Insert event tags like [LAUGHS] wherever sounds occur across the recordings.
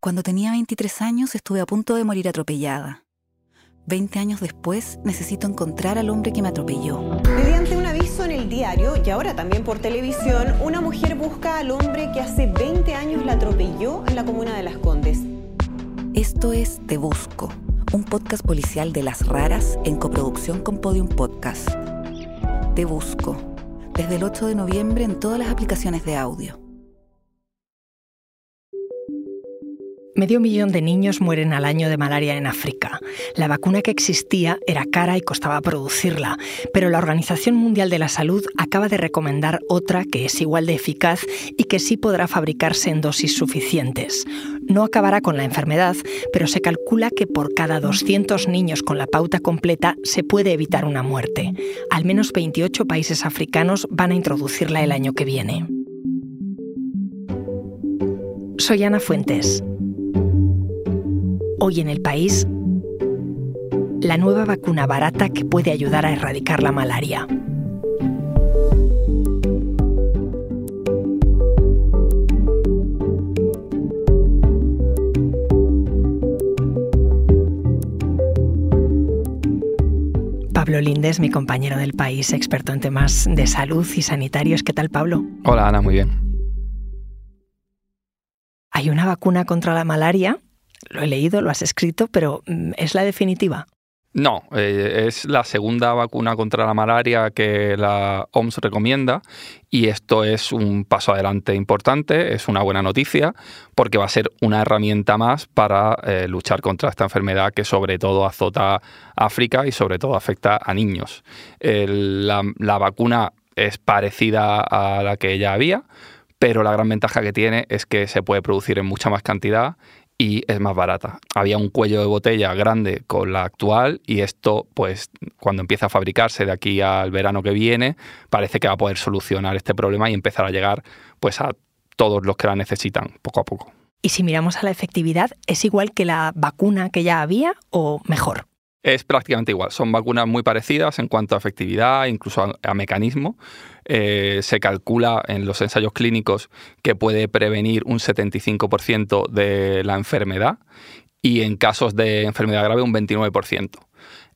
Cuando tenía 23 años estuve a punto de morir atropellada. 20 años después necesito encontrar al hombre que me atropelló. Mediante un aviso en el diario y ahora también por televisión, una mujer busca al hombre que hace 20 años la atropelló en la comuna de Las Condes. Esto es Te Busco, un podcast policial de las raras en coproducción con Podium Podcast. Te Busco, desde el 8 de noviembre en todas las aplicaciones de audio. Medio millón de niños mueren al año de malaria en África. La vacuna que existía era cara y costaba producirla, pero la Organización Mundial de la Salud acaba de recomendar otra que es igual de eficaz y que sí podrá fabricarse en dosis suficientes. No acabará con la enfermedad, pero se calcula que por cada 200 niños con la pauta completa se puede evitar una muerte. Al menos 28 países africanos van a introducirla el año que viene. Soy Ana Fuentes. Hoy en el país, la nueva vacuna barata que puede ayudar a erradicar la malaria. Pablo Lindes, mi compañero del país, experto en temas de salud y sanitarios. ¿Qué tal, Pablo? Hola, Ana, muy bien. Hay una vacuna contra la malaria lo he leído, lo has escrito, pero mm, ¿es la definitiva? No, eh, es la segunda vacuna contra la malaria que la OMS recomienda y esto es un paso adelante importante, es una buena noticia porque va a ser una herramienta más para eh, luchar contra esta enfermedad que sobre todo azota África y sobre todo afecta a niños. la, la vacuna es parecida a la que ya había, pero la gran ventaja que tiene es que se puede producir en mucha más cantidad y es más barata. Había un cuello de botella grande con la actual y esto, pues cuando empieza a fabricarse de aquí al verano que viene, parece que va a poder solucionar este problema y empezar a llegar pues a todos los que la necesitan poco a poco. Y si miramos a la efectividad, ¿es igual que la vacuna que ya había o mejor? Es prácticamente igual. Son vacunas muy parecidas en cuanto a efectividad, incluso a, mecanismo. Eh, se calcula en los ensayos clínicos que puede prevenir un 75% de la enfermedad y en casos de enfermedad grave un 29%.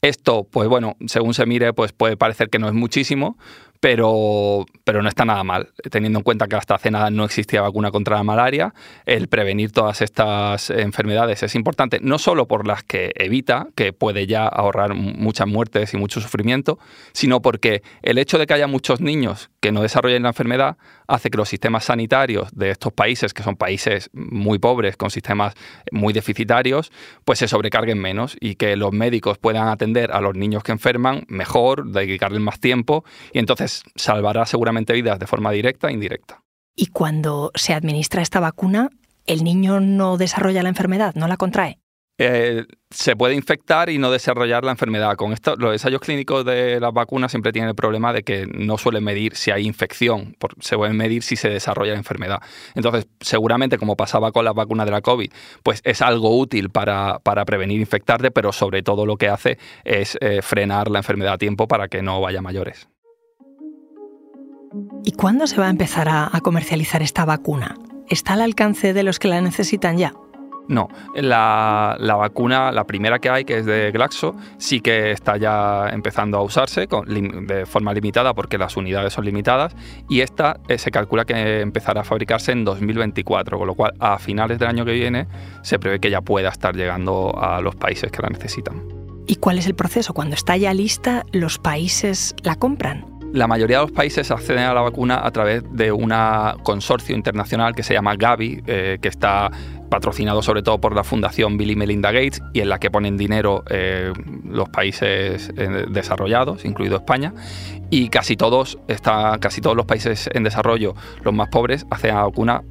Esto, pues bueno, según se mire, pues puede parecer que no es muchísimo, pero, pero no está nada mal. Teniendo en cuenta que hasta hace nada no existía vacuna contra la malaria, el prevenir todas estas enfermedades es importante, no solo por las que evita, que puede ya ahorrar muchas muertes y mucho sufrimiento, sino porque el hecho de que haya muchos niños que no desarrollen la enfermedad hace que los sistemas sanitarios de estos países, que son países muy pobres, con sistemas muy deficitarios, pues se sobrecarguen menos y que los médicos puedan atender a los niños que enferman mejor, dedicarles más tiempo y entonces salvará seguramente vidas de forma directa e indirecta. Y cuando se administra esta vacuna, ¿el niño no desarrolla la enfermedad, no la contrae? Eh, se puede infectar y no desarrollar la enfermedad. Con esto, los ensayos clínicos de las vacunas siempre tienen el problema de que no suelen medir si hay infección, se pueden medir si se desarrolla la enfermedad. Entonces, seguramente, como pasaba con las vacunas de la COVID, pues es algo útil para, prevenir infectarte, pero sobre todo lo que hace es eh, frenar la enfermedad a tiempo para que no vaya mayores. ¿Y cuándo se va a empezar a, comercializar esta vacuna? ¿Está al alcance de los que la necesitan ya? No, la, vacuna, la primera que hay, que es de Glaxo, sí que está ya empezando a usarse de forma limitada porque las unidades son limitadas y esta eh, se calcula que empezará a fabricarse en 2024, con lo cual a finales del año que viene se prevé que ya pueda estar llegando a los países que la necesitan. ¿Y cuál es el proceso? Cuando está ya lista, ¿los países la compran? La mayoría de los países acceden a la vacuna a través de un consorcio internacional que se llama Gavi, eh, que está patrocinado sobre todo por la Fundación Bill y Melinda Gates y en la que ponen dinero eh, los países eh, desarrollados, incluido España. Y casi todos, está, casi todos los países en desarrollo, los más pobres, hacen la vacuna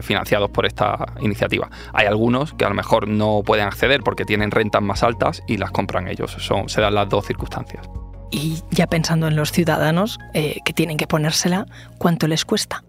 financiados por esta iniciativa. Hay algunos que a lo mejor no pueden acceder porque tienen rentas más altas y las compran ellos. Son, se dan las dos circunstancias. Y ya pensando en los ciudadanos eh, que tienen que ponérsela, ¿cuánto les cuesta?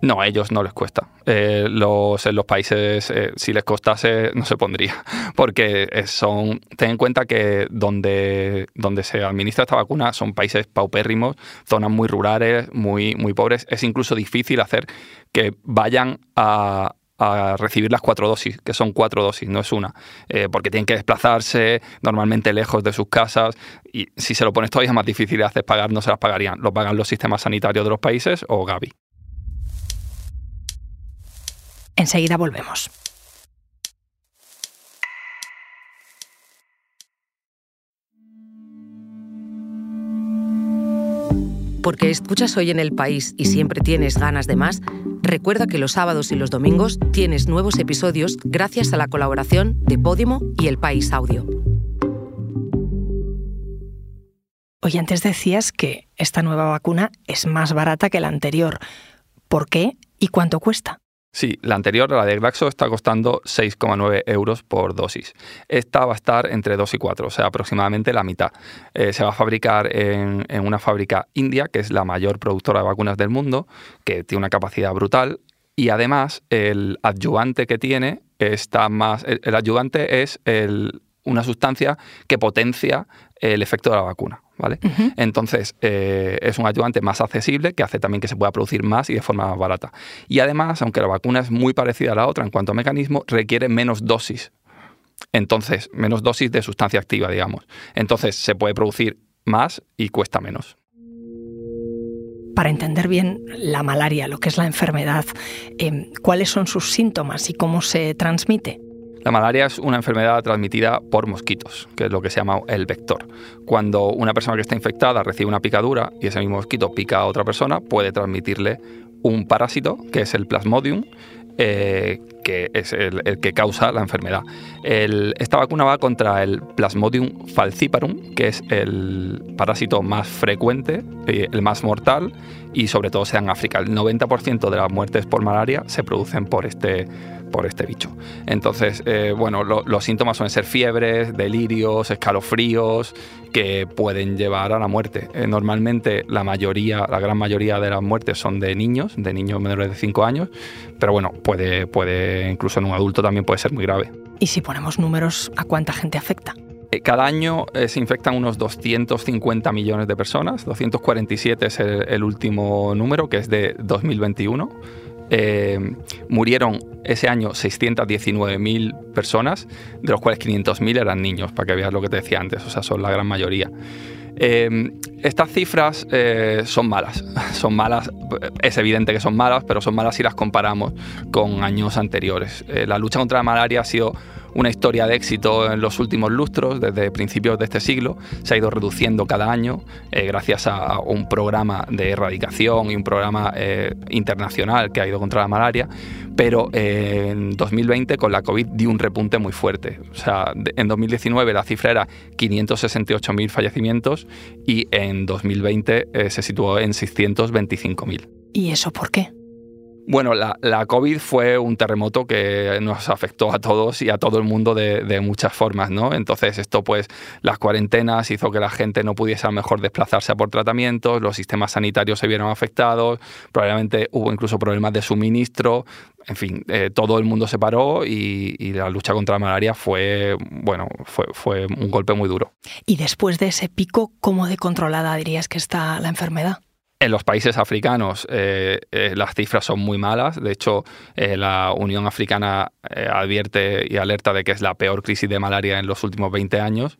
No, a ellos no les cuesta. Eh, los, en los países, eh, si les costase, no se pondría. [LAUGHS] Porque son. Ten en cuenta que donde, donde se administra esta vacuna son países paupérrimos, zonas muy rurales, muy, muy pobres. Es incluso difícil hacer que vayan a, a recibir las cuatro dosis, que son cuatro dosis, no es una, eh, porque tienen que desplazarse normalmente lejos de sus casas y si se lo pones todavía más difícil de hacer pagar, no se las pagarían, lo pagan los sistemas sanitarios de los países o Gavi. Enseguida volvemos. Porque escuchas hoy en el país y siempre tienes ganas de más, recuerda que los sábados y los domingos tienes nuevos episodios gracias a la colaboración de Podimo y El País Audio. Hoy antes decías que esta nueva vacuna es más barata que la anterior. ¿Por qué y cuánto cuesta? Sí, la anterior, la de Glaxo, está costando 6,9 euros por dosis. Esta va a estar entre 2 y 4, o sea, aproximadamente la mitad. Eh, se va a fabricar en, una fábrica india, que es la mayor productora de vacunas del mundo, que tiene una capacidad brutal. Y además, el adyuvante que tiene está más. El, adyuvante es una sustancia que potencia el efecto de la vacuna. ¿Vale? Entonces, eh, es un ayudante más accesible que hace también que se pueda producir más y de forma más barata. Y además, aunque la vacuna es muy parecida a la otra en cuanto a mecanismo, requiere menos dosis. Entonces, menos dosis de sustancia activa, digamos. Entonces, se puede producir más y cuesta menos. Para entender bien la malaria, lo que es la enfermedad, em, ¿cuáles son sus síntomas y cómo se transmite? La malaria es una enfermedad transmitida por mosquitos, que es lo que se llama el vector. Cuando una persona que está infectada recibe una picadura y ese mismo mosquito pica a otra persona, puede transmitirle un parásito, que es el plasmodium, eh, que es el, que causa la enfermedad. esta vacuna va contra el Plasmodium falciparum, que es el parásito más frecuente, eh, el más mortal y sobre todo sea en África. El 90% de las muertes por malaria se producen por este por este bicho. Entonces, eh, bueno, los síntomas suelen ser fiebres, delirios, escalofríos, que pueden llevar a la muerte. Eh, normalmente la mayoría, la gran mayoría de las muertes son de niños, de niños menores de 5 años, pero bueno, puede, puede, incluso en un adulto también puede ser muy grave. ¿Y si ponemos números, a cuánta gente afecta? Eh, cada año se infectan unos 250 millones de personas, 247 es el último número, que es de 2021 eh, murieron ese año 619.000 personas, de los cuales 500.000 eran niños, para que veas lo que te decía antes, o sea, son la gran mayoría. Eh, estas cifras eh, son malas, [LAUGHS] son malas, es evidente que son malas, pero son malas si las comparamos con años anteriores. la lucha contra la malaria ha sido una historia de éxito en los últimos lustros, desde principios de este siglo. Se ha ido reduciendo cada año eh, gracias a un programa de erradicación y un programa eh, internacional que ha ido contra la malaria. Pero eh, en 2020 con la COVID dio un repunte muy fuerte. O sea, en 2019 la cifra era 568.000 fallecimientos y en 2020 se situó en 625.000. ¿Y eso por qué? Bueno, la, COVID fue un terremoto que nos afectó a todos y a todo el mundo de, muchas formas, ¿no? Entonces esto, pues, las cuarentenas hizo que la gente no pudiese a lo mejor desplazarse por tratamientos, los sistemas sanitarios se vieron afectados, probablemente hubo incluso problemas de suministro, en fin, eh, todo el mundo se paró y, la lucha contra la malaria fue, bueno, fue, fue un golpe muy duro. Y después de ese pico, ¿cómo de controlada dirías que está la enfermedad? En los países africanos eh, eh, las cifras son muy malas. De hecho, eh, la Unión Africana advierte y alerta de que es la peor crisis de malaria en los últimos 20 años.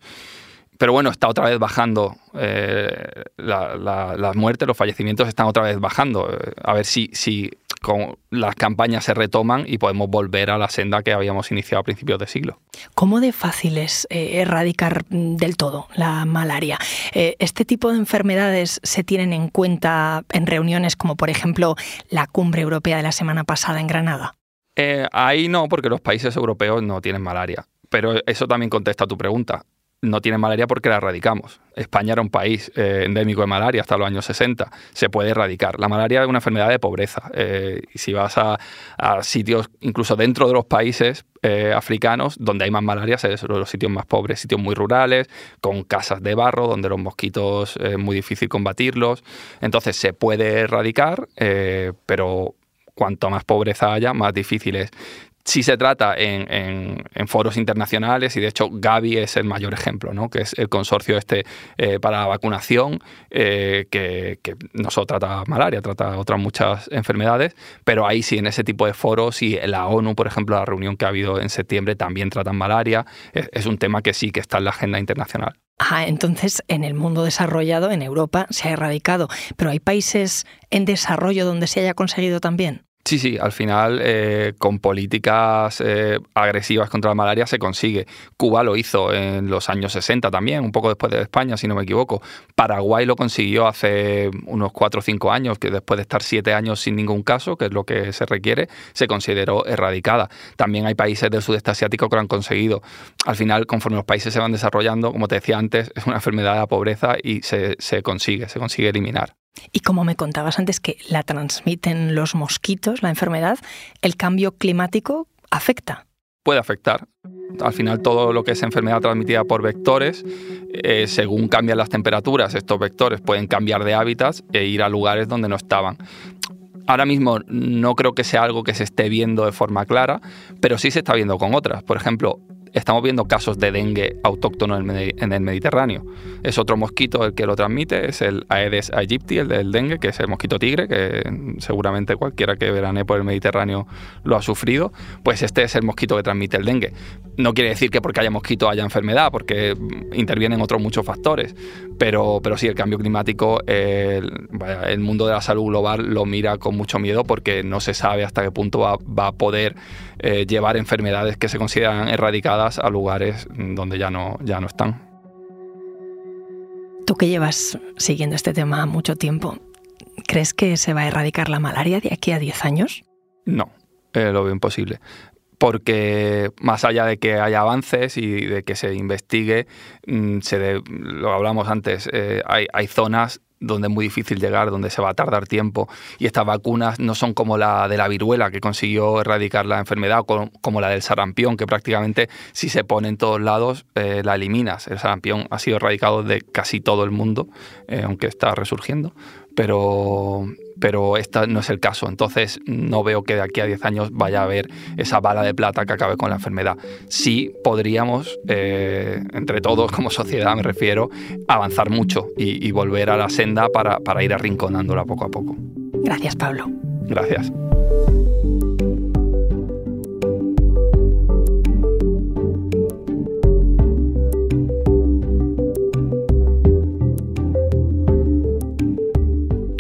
Pero bueno, está otra vez bajando las muertes, los fallecimientos están otra vez bajando. A ver si, si con las campañas se retoman y podemos volver a la senda que habíamos iniciado a principios de siglo. ¿Cómo de fácil es eh, erradicar mm, del todo la malaria? Eh, ¿Este tipo de enfermedades se tienen en cuenta en reuniones como por ejemplo la cumbre europea de la semana pasada en Granada? Eh, ahí no, porque los países europeos no tienen malaria. Pero eso también contesta a tu pregunta no tiene malaria porque la erradicamos. España era un país eh, endémico de malaria hasta los años 60. Se puede erradicar. La malaria es una enfermedad de pobreza. Eh, si vas a, sitios, incluso dentro de los países eh, africanos, donde hay más malaria, son los sitios más pobres, sitios muy rurales, con casas de barro, donde los mosquitos es muy difícil combatirlos. Entonces se puede erradicar, pero cuanto más pobreza haya, más difícil es Sí se trata en, foros internacionales y de hecho Gavi es el mayor ejemplo, ¿no? que es el consorcio este eh, para la vacunación, eh, que, no solo trata malaria, trata otras muchas enfermedades, pero ahí sí, en ese tipo de foros y la ONU, por ejemplo, la reunión que ha habido en septiembre también tratan malaria, es, un tema que sí que está en la agenda internacional. Ah, entonces en el mundo desarrollado, en Europa, se ha erradicado, pero hay países en desarrollo donde se haya conseguido también. Sí, sí, al final eh, con políticas eh, agresivas contra la malaria se consigue. Cuba lo hizo en los años 60 también, un poco después de España, si no me equivoco. Paraguay lo consiguió hace unos 4 o 5 años, que después de estar 7 años sin ningún caso, que es lo que se requiere, se consideró erradicada. También hay países del sudeste asiático que lo han conseguido. Al final, conforme los países se van desarrollando, como te decía antes, es una enfermedad de la pobreza y se, se consigue, se consigue eliminar. Y como me contabas antes que la transmiten los mosquitos, la enfermedad, ¿el cambio climático afecta? Puede afectar. Al final todo lo que es enfermedad transmitida por vectores, eh, según cambian las temperaturas, estos vectores pueden cambiar de hábitats e ir a lugares donde no estaban. Ahora mismo no creo que sea algo que se esté viendo de forma clara, pero sí se está viendo con otras. Por ejemplo, estamos viendo casos de dengue autóctono en el Mediterráneo. Es otro mosquito el que lo transmite, es el Aedes aegypti, el del dengue, que es el mosquito tigre, que seguramente cualquiera que verane por el Mediterráneo lo ha sufrido. Pues este es el mosquito que transmite el dengue. No quiere decir que porque haya mosquito haya enfermedad, porque intervienen otros muchos factores. Pero, pero sí, el cambio climático, el, mundo de la salud global lo mira con mucho miedo porque no se sabe hasta qué punto va, a poder eh, llevar enfermedades que se consideran erradicadas a lugares donde ya no, ya no están. Tú que llevas siguiendo este tema mucho tiempo, ¿crees que se va a erradicar la malaria de aquí a 10 años? No, eh, lo veo imposible porque más allá de que haya avances y de que se investigue, mm, se lo hablamos antes, eh, hay, hay, zonas donde es muy difícil llegar, donde se va a tardar tiempo. Y estas vacunas no son como la de la viruela, que consiguió erradicar la enfermedad, o como la del sarampión, que prácticamente si se pone en todos lados, eh, la eliminas. El sarampión ha sido erradicado de casi todo el mundo, eh, aunque está resurgiendo pero, pero este no es el caso. Entonces no veo que de aquí a 10 años vaya a haber esa bala de plata que acabe con la enfermedad. Sí podríamos, eh, entre todos como sociedad me refiero, avanzar mucho y, volver a la senda para, para ir arrinconándola poco a poco. Gracias, Pablo. Gracias.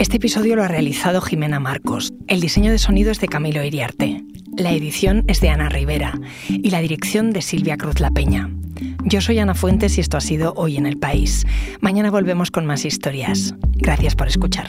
Este episodio lo ha realizado Jimena Marcos. El diseño de sonido es de Camilo Iriarte. La edición es de Ana Rivera y la dirección de Silvia Cruz La Peña. Yo soy Ana Fuentes y esto ha sido Hoy en el País. Mañana volvemos con más historias. Gracias por escuchar.